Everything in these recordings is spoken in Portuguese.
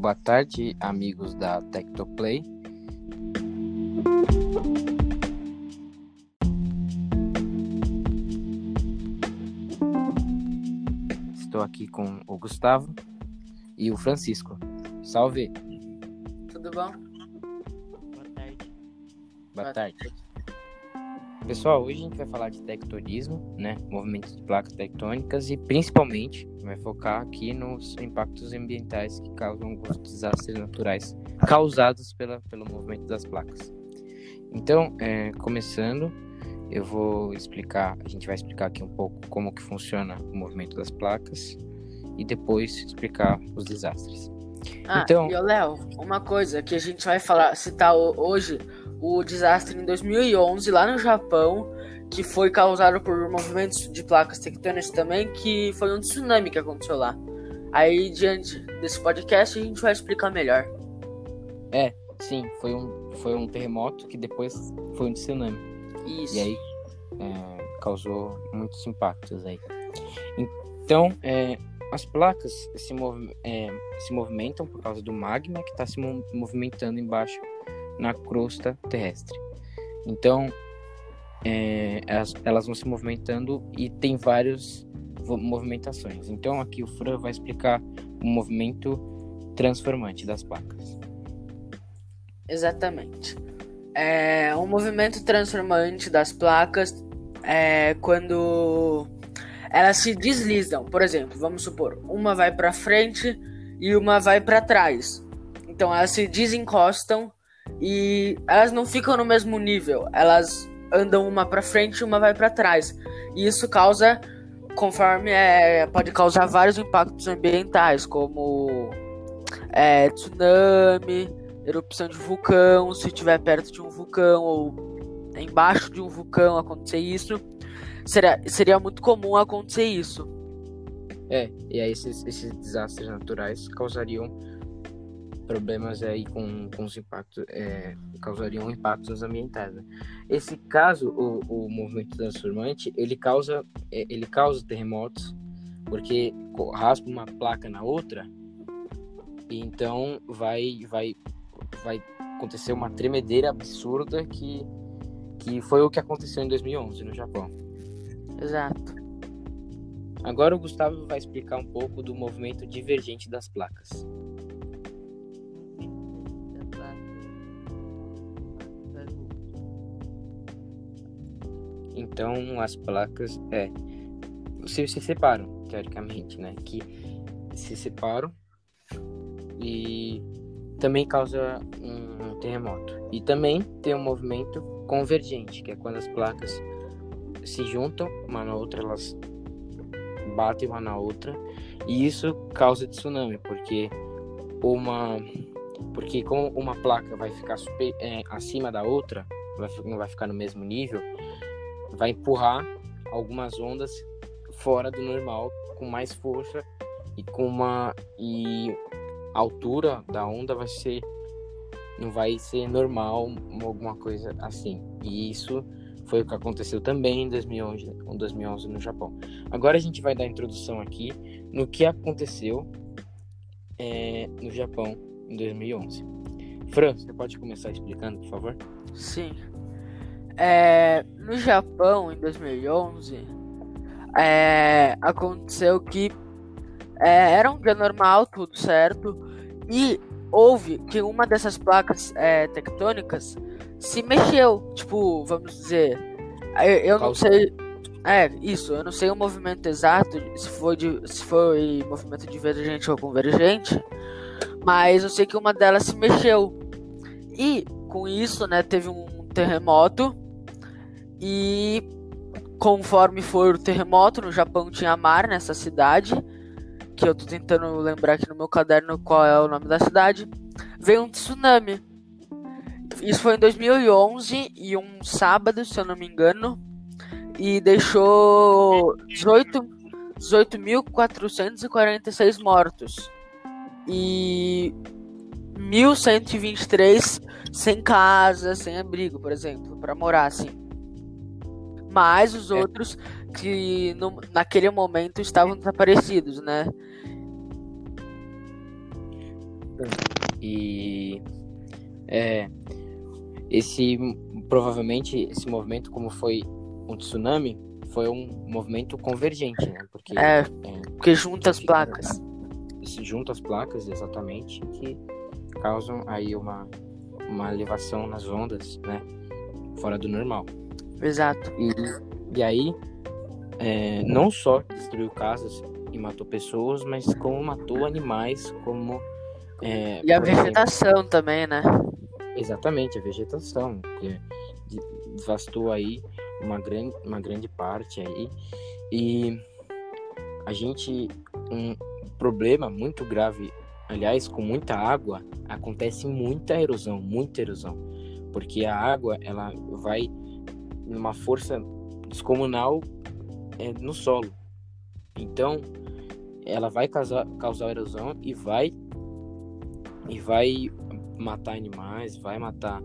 Boa tarde, amigos da Tectoplay. Estou aqui com o Gustavo e o Francisco. Salve! Tudo bom? Boa tarde. Boa Boa tarde. Pessoal, hoje a gente vai falar de tectonismo, né? Movimentos de placas tectônicas e principalmente vai focar aqui nos impactos ambientais que causam alguns desastres naturais causados pela, pelo movimento das placas. Então, é, começando, eu vou explicar, a gente vai explicar aqui um pouco como que funciona o movimento das placas e depois explicar os desastres. Ah, Então- e Léo, uma coisa que a gente vai falar, citar ho- hoje, o desastre em 2011 lá no Japão, que foi causado por movimentos de placas tectônicas também, que foi um tsunami que aconteceu lá. Aí, diante desse podcast, a gente vai explicar melhor. É, sim, foi um, foi um terremoto que depois foi um tsunami. Isso. E aí é, causou muitos impactos aí. Então, é, as placas se, mov- é, se movimentam por causa do magma que está se mo- movimentando embaixo na crosta terrestre. Então, é, elas, elas vão se movimentando e tem várias movimentações. Então, aqui o Fran vai explicar o movimento transformante das placas. Exatamente. É, um movimento transformante das placas é quando elas se deslizam. Por exemplo, vamos supor, uma vai para frente e uma vai para trás. Então elas se desencostam e elas não ficam no mesmo nível. Elas andam uma para frente e uma vai para trás. E isso causa, conforme é, pode causar vários impactos ambientais, como é, tsunami, erupção de vulcão, se estiver perto de um vulcão ou embaixo de um vulcão acontecer isso, seria, seria muito comum acontecer isso. É, e aí esses, esses desastres naturais causariam problemas aí com, com os impactos, é, causariam impactos ambientais. né? Esse caso, o, o movimento transformante, ele causa, é, ele causa terremotos, porque raspa uma placa na outra, e então vai, vai, vai acontecer uma tremedeira absurda que, que foi o que aconteceu em 2011 no Japão. Exato. Agora o Gustavo vai explicar um pouco do movimento divergente das placas. Então as placas é se, se separam teoricamente, né? Que se separam e também causa um terremoto. E também tem um movimento convergente, que é quando as placas se juntam uma na outra, elas batem uma na outra e isso causa tsunami, porque uma porque como uma placa vai ficar super, é, acima da outra, não vai ficar no mesmo nível, vai empurrar algumas ondas fora do normal com mais força e com uma e a altura da onda vai ser não vai ser normal alguma coisa assim e isso foi o que aconteceu também em 2011, em 2011 no Japão. Agora a gente vai dar introdução aqui no que aconteceu é, no Japão em 2011. Fran, você pode começar explicando, por favor? Sim. É, no Japão, em 2011, é, aconteceu que é, era um dia normal, tudo certo, e houve que uma dessas placas é, tectônicas se mexeu. Tipo, vamos dizer, eu, eu não sei. É, isso, eu não sei o movimento exato, se foi, de, se foi movimento divergente ou convergente, mas eu sei que uma delas se mexeu. E com isso, né, teve um terremoto. E conforme foi o terremoto, no Japão tinha mar nessa cidade. Que eu tô tentando lembrar aqui no meu caderno qual é o nome da cidade. Veio um tsunami. Isso foi em 2011 e um sábado, se eu não me engano. E deixou 18 18.446 mortos. E 1.123 sem casa, sem abrigo, por exemplo, para morar assim. Mas os É. outros que no- naquele momento estavam desaparecidos, né? E é, esse provavelmente esse movimento, como foi um tsunami, foi um movimento convergente, né? Porque É, porque junta as placas. se junta as placas exatamente que causam aí uma uma elevação nas ondas, né? Fora do normal. Exato. E, e aí, é, não só destruiu casas e matou pessoas, mas como matou animais, como. é, E a por exemplo, vegetação também, né? exatamente, a vegetação, que de- devastou aí uma grande, uma grande parte aí. E a gente. Um problema muito grave, aliás, com muita água, acontece muita erosão, muita erosão. Porque a água, ela vai numa força descomunal é, no solo. Então, ela vai causar, causar erosão e vai e vai matar animais, vai matar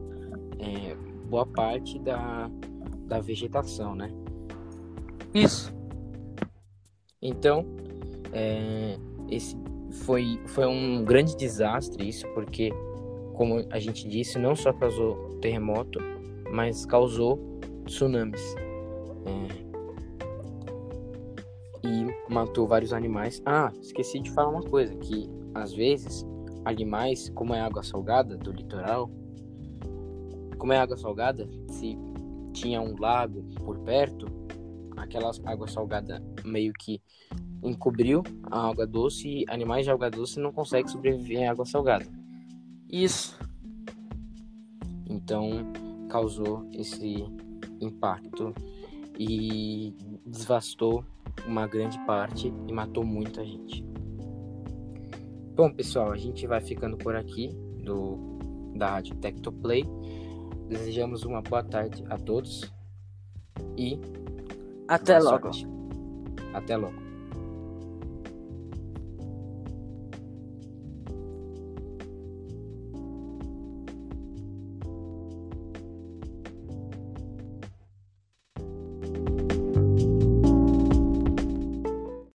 é, boa parte da, da vegetação, né? Isso. Então, é, esse foi, foi um grande desastre isso, porque, como a gente disse, não só causou terremoto, mas causou tsunamis. É, e matou vários animais. Ah, esqueci de falar uma coisa, que às vezes animais, como é água salgada do litoral, como é água salgada, se tinha um lago por perto, aquela água salgada meio que encobriu a água doce e animais de água doce não conseguem sobreviver em água salgada. Isso. Então causou esse impacto e devastou uma grande parte e matou muita gente. Bom, pessoal, a gente vai ficando por aqui do da Rádio Tectoplay. Desejamos uma boa tarde a todos e Até logo. sorte. Até logo.